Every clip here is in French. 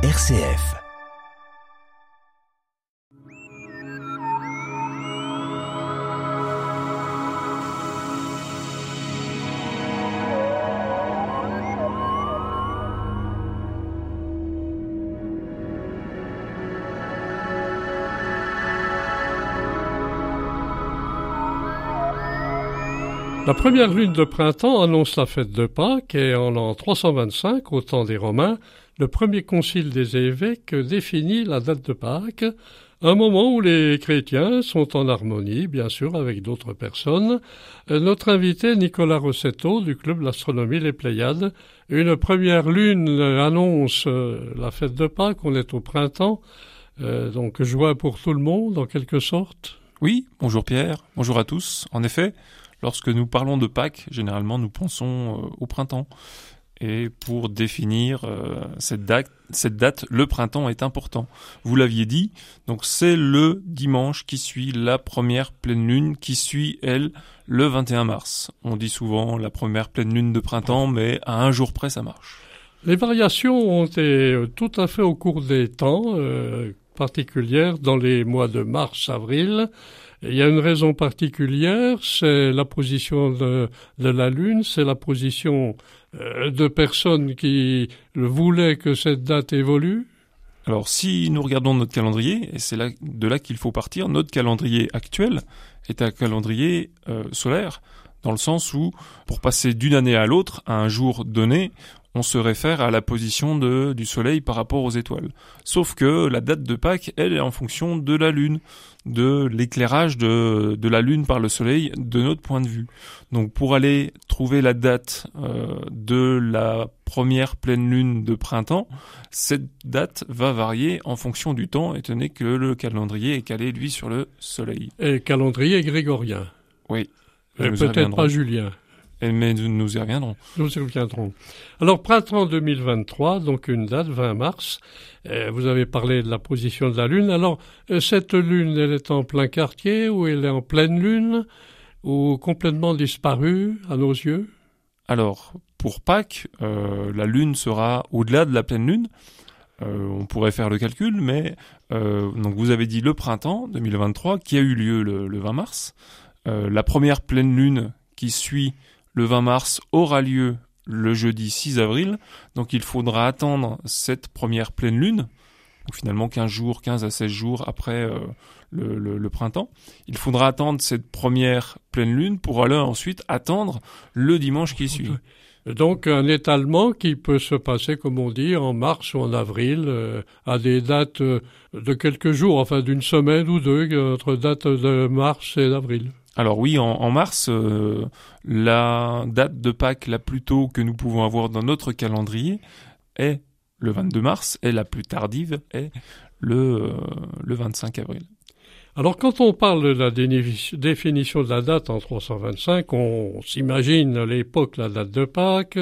RCF. La première lune de printemps annonce la fête de Pâques et en l'an 325, au temps des Romains, le premier concile des évêques définit la date de Pâques, un moment où les chrétiens sont en harmonie, bien sûr, avec d'autres personnes. Notre invité Nicolas Rossetto du club l'astronomie Les Pléiades, une première lune annonce la fête de Pâques, on est au printemps, euh, donc joie pour tout le monde en quelque sorte. Oui, bonjour Pierre, bonjour à tous. En effet, Lorsque nous parlons de Pâques, généralement nous pensons euh, au printemps. Et pour définir euh, cette, date, cette date, le printemps est important. Vous l'aviez dit, donc c'est le dimanche qui suit la première pleine lune, qui suit, elle, le 21 mars. On dit souvent la première pleine lune de printemps, mais à un jour près, ça marche. Les variations ont été tout à fait au cours des temps euh, particulières dans les mois de mars-avril. Il y a une raison particulière, c'est la position de, la Lune, c'est la position euh, de personnes qui voulaient que cette date évolue. Alors si nous regardons notre calendrier, et c'est de là qu'il faut partir, notre calendrier actuel est un calendrier euh, solaire, dans le sens où, pour passer d'une année à l'autre, à un jour donné, on se réfère à la position de, du Soleil par rapport aux étoiles. Sauf que la date de Pâques, elle, est en fonction de la Lune, de l'éclairage de, de la Lune par le Soleil de notre point de vue. Donc pour aller trouver la date euh, de la première pleine Lune de printemps, cette date va varier en fonction du temps, étant donné que le calendrier est calé, lui, sur le Soleil. Et calendrier grégorien. Oui. Peut-être pas Julien. Mais nous y reviendrons. Nous y reviendrons. Alors, printemps 2023, donc une date, 20 mars. Euh, vous avez parlé de la position de la Lune. Alors, euh, cette Lune, elle est en plein quartier ou elle est en pleine Lune ou complètement disparue à nos yeux? Alors, pour Pâques, euh, la Lune sera au-delà de la pleine Lune. on pourrait faire le calcul, mais donc vous avez dit le printemps 2023 qui a eu lieu le, le 20 mars. la première pleine Lune qui suit le 20 mars aura lieu le jeudi 6 avril, donc il faudra attendre cette première pleine lune, finalement 15 jours, 15 à 16 jours après euh, le, printemps. Il faudra attendre cette première pleine lune pour aller ensuite attendre le dimanche qui suit. Donc un étalement qui peut se passer, comme on dit, en mars ou en avril, euh, à des dates euh, de quelques jours, enfin d'une semaine ou deux, entre date de mars et d'avril. Alors oui, en, mars, euh, la date de Pâques la plus tôt que nous pouvons avoir dans notre calendrier est le 22 mars et la plus tardive est le, euh, le 25 avril. Alors quand on parle de la définition de la date en 325, on s'imagine l'époque, la date de Pâques,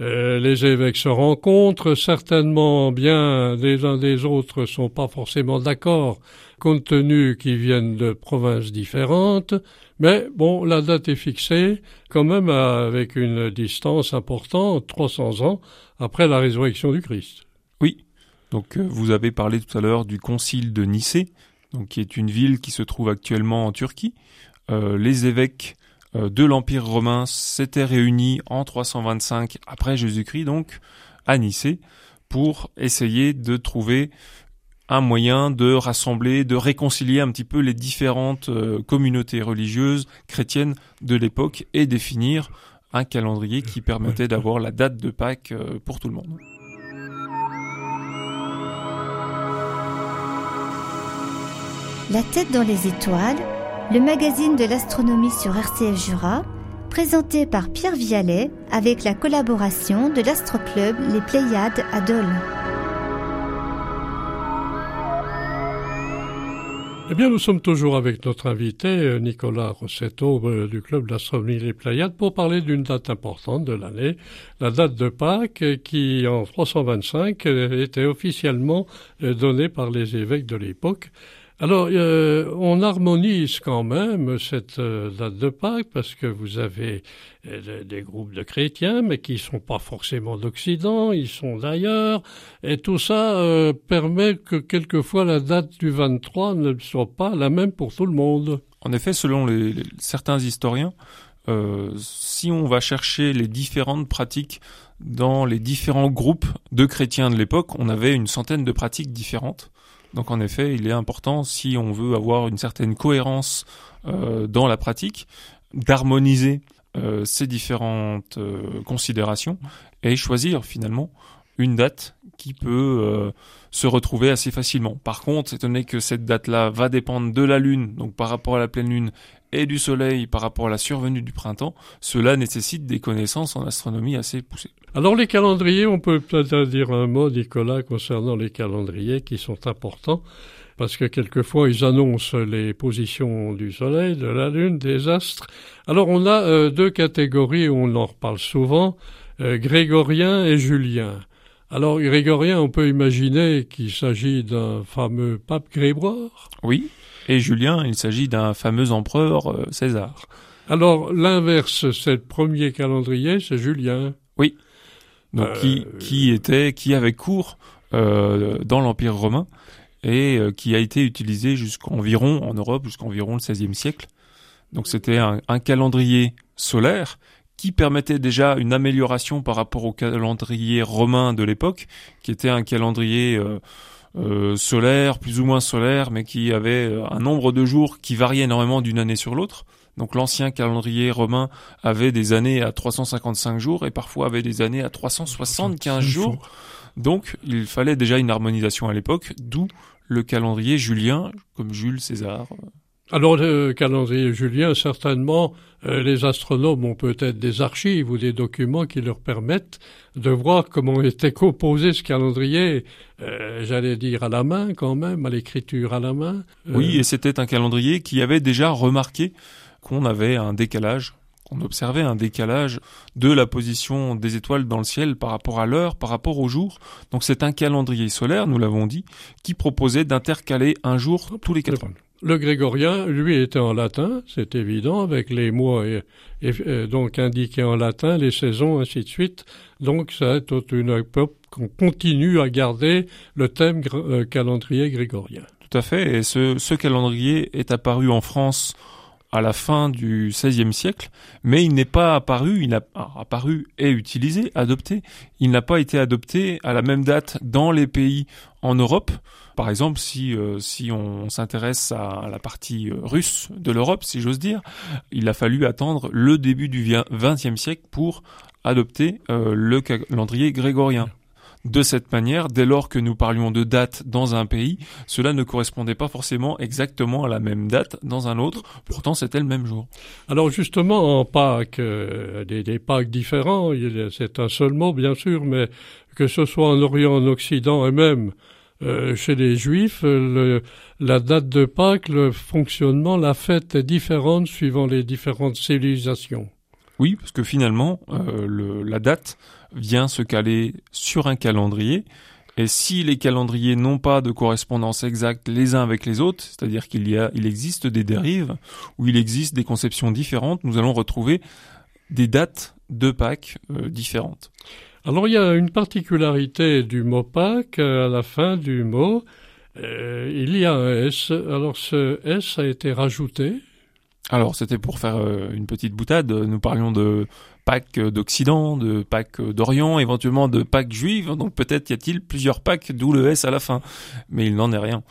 euh, les évêques se rencontrent, certainement bien les uns des autres sont pas forcément d'accord compte tenu qu'ils viennent de provinces différentes, mais bon, la date est fixée quand même avec une distance importante, 300 ans après la résurrection du Christ. Oui. Donc euh, vous avez parlé tout à l'heure du concile de Nicée, donc qui est une ville qui se trouve actuellement en Turquie. Euh, les évêques de l'Empire romain s'étaient réunis en 325 après Jésus-Christ, donc à Nicée, pour essayer de trouver un moyen de rassembler, de réconcilier un petit peu les différentes euh, communautés religieuses chrétiennes de l'époque et définir un calendrier qui permettait d'avoir la date de Pâques euh, pour tout le monde. La tête dans les étoiles, le magazine de l'astronomie sur RCF Jura, présenté par Pierre Vialet avec la collaboration de l'Astroclub Les Pléiades à Dole. Eh bien, nous sommes toujours avec notre invité, euh, Nicolas Rossetto, euh, du Club d'Astronomie Les Pléiades, pour parler d'une date importante de l'année, la date de Pâques, qui, en 325, était officiellement euh, donnée par les évêques de l'époque. Alors, euh, on harmonise quand même cette euh, date de Pâques parce que vous avez euh, des groupes de chrétiens, mais qui ne sont pas forcément d'Occident, ils sont d'ailleurs, et tout ça permet que quelquefois la date du 23 ne soit pas la même pour tout le monde. En effet, selon les, certains historiens, si on va chercher les différentes pratiques dans les différents groupes de chrétiens de l'époque, on avait une centaine de pratiques différentes. Donc en effet, il est important, si on veut avoir une certaine cohérence euh, dans la pratique, d'harmoniser euh, ces différentes euh, considérations et choisir finalement une date qui peut se retrouver assez facilement. Par contre, étant donné que cette date-là va dépendre de la Lune, donc par rapport à la pleine Lune, et du Soleil par rapport à la survenue du printemps, cela nécessite des connaissances en astronomie assez poussées. Alors les calendriers, on peut peut-être dire un mot, Nicolas, concernant les calendriers qui sont importants, parce que quelquefois ils annoncent les positions du Soleil, de la Lune, des astres. Alors on a euh, deux catégories, on en reparle souvent, euh, grégorien et julien. Alors, grégorien, on peut imaginer qu'il s'agit d'un fameux pape Grégoire? Oui. Et Julien, il s'agit d'un fameux empereur euh, César. Alors, l'inverse, c'est le premier calendrier, c'est Julien. Oui. Donc, qui, euh, qui était, qui avait cours euh, dans l'Empire romain et qui a été utilisé jusqu'environ, en Europe, jusqu'environ le XVIe siècle. Donc, c'était un, un calendrier solaire qui permettait déjà une amélioration par rapport au calendrier romain de l'époque, qui était un calendrier euh, euh, solaire, plus ou moins solaire, mais qui avait euh, un nombre de jours qui variait énormément d'une année sur l'autre. Donc l'ancien calendrier romain avait des années à 355 jours et parfois avait des années à 375 jours. Donc il fallait déjà une harmonisation à l'époque, d'où le calendrier julien, comme Jules César. Alors, le calendrier julien, certainement, euh, les astronomes ont peut-être des archives ou des documents qui leur permettent de voir comment était composé ce calendrier, euh, j'allais dire à la main quand même, à l'écriture à la main. Euh, oui, et c'était un calendrier qui avait déjà remarqué qu'on avait un décalage, qu'on observait un décalage de la position des étoiles dans le ciel par rapport à l'heure, par rapport au jour. Donc c'est un calendrier solaire, nous l'avons dit, qui proposait d'intercaler un jour tous les quatre ans. Le grégorien, lui, était en latin, c'est évident, avec les mois et, euh, donc indiqués en latin, les saisons, ainsi de suite. Donc ça est toute une époque qu'on continue à garder le thème euh, calendrier grégorien. Tout à fait, et ce, ce calendrier est apparu en France à la fin du XVIe siècle, mais il n'est pas apparu, il a apparu et utilisé, adopté. Il n'a pas été adopté à la même date dans les pays en Europe. Par exemple, si euh, si on s'intéresse à la partie euh, russe de l'Europe, si j'ose dire, il a fallu attendre le début du XXe siècle pour adopter euh, le calendrier grégorien. De cette manière, dès lors que nous parlions de date dans un pays, cela ne correspondait pas forcément exactement à la même date dans un autre, pourtant c'était le même jour. Alors justement, en Pâques, des, des Pâques différents, c'est un seul mot bien sûr, mais que ce soit en Orient, en Occident et même euh, chez les Juifs, le, la date de Pâques, le fonctionnement, la fête est différente suivant les différentes civilisations. Oui, parce que finalement, euh, le, la date vient se caler sur un calendrier. Et si les calendriers n'ont pas de correspondance exacte les uns avec les autres, c'est-à-dire qu'il y a, il existe des dérives, ou il existe des conceptions différentes, nous allons retrouver des dates de Pâques euh, différentes. Alors il y a une particularité du mot Pâques à la fin du mot. Euh, il y a un S. Alors ce S a été rajouté. Alors c'était pour faire euh, une petite boutade. Nous parlions de Pâques d'Occident, de Pâques d'Orient, éventuellement de Pâques juives. Donc peut-être y a-t-il plusieurs Pâques, d'où le S à la fin. Mais il n'en est rien.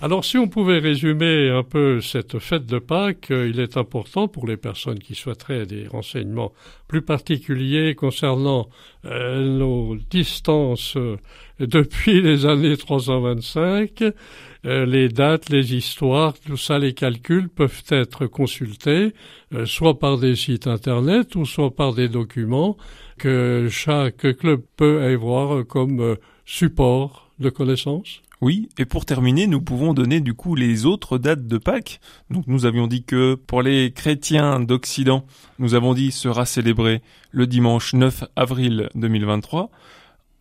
Alors si on pouvait résumer un peu cette fête de Pâques, euh, il est important pour les personnes qui souhaiteraient des renseignements plus particuliers concernant euh, nos distances depuis les années 325, les dates, les histoires, tout ça, les calculs peuvent être consultés soit par des sites internet ou soit par des documents que chaque club peut avoir comme support de connaissances. Oui, et pour terminer, nous pouvons donner du coup les autres dates de Pâques. Donc nous avions dit que pour les chrétiens d'Occident, nous avons dit sera célébré le dimanche 9 avril 2023.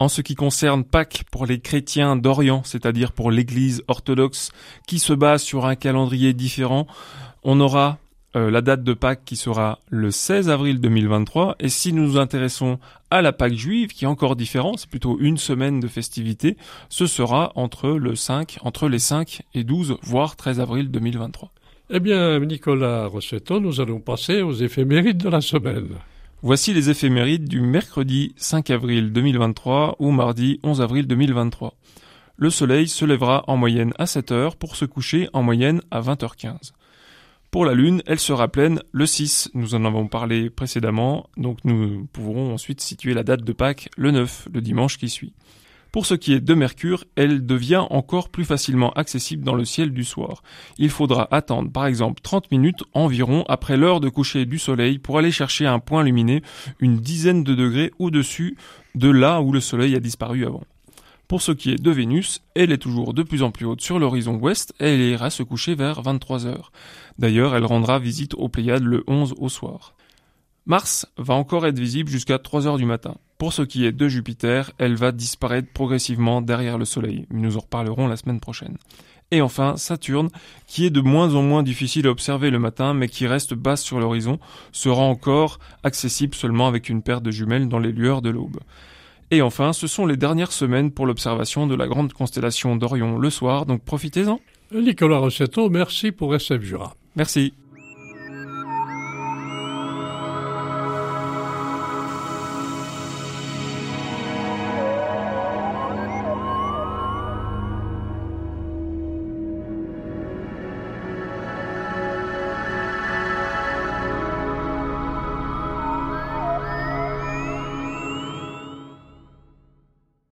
En ce qui concerne Pâques pour les chrétiens d'Orient, c'est-à-dire pour l'Église orthodoxe qui se base sur un calendrier différent, on aura euh, la date de Pâques qui sera le 16 avril 2023. Et si nous nous intéressons à la Pâque juive, qui est encore différent, c'est plutôt une semaine de festivité, ce sera entre le 5, entre les 5 et 12, voire 13 avril 2023. Eh bien, Nicolas Rossetto, nous allons passer aux éphémérides de la semaine. Voici les éphémérides du mercredi 5 avril 2023 ou mardi 11 avril 2023. Le soleil se lèvera en moyenne à 7 heures pour se coucher en moyenne à 20h15. Pour la Lune, elle sera pleine le 6, nous en avons parlé précédemment, donc nous pourrons ensuite situer la date de Pâques le 9, le dimanche qui suit. Pour ce qui est de Mercure, elle devient encore plus facilement accessible dans le ciel du soir. Il faudra attendre par exemple 30 minutes environ après l'heure de coucher du soleil pour aller chercher un point lumineux une dizaine de degrés au-dessus de là où le soleil a disparu avant. Pour ce qui est de Vénus, elle est toujours de plus en plus haute sur l'horizon ouest et elle ira se coucher vers 23 heures. D'ailleurs, elle rendra visite aux Pléiades le 11 au soir. Mars va encore être visible jusqu'à 3 heures du matin. Pour ce qui est de Jupiter, elle va disparaître progressivement derrière le Soleil. Nous en reparlerons la semaine prochaine. Et enfin, Saturne, qui est de moins en moins difficile à observer le matin, mais qui reste basse sur l'horizon, sera encore accessible seulement avec une paire de jumelles dans les lueurs de l'aube. Et enfin, ce sont les dernières semaines pour l'observation de la grande constellation d'Orion le soir, donc profitez-en. Nicolas Rossetto, merci pour SF Jura. Merci.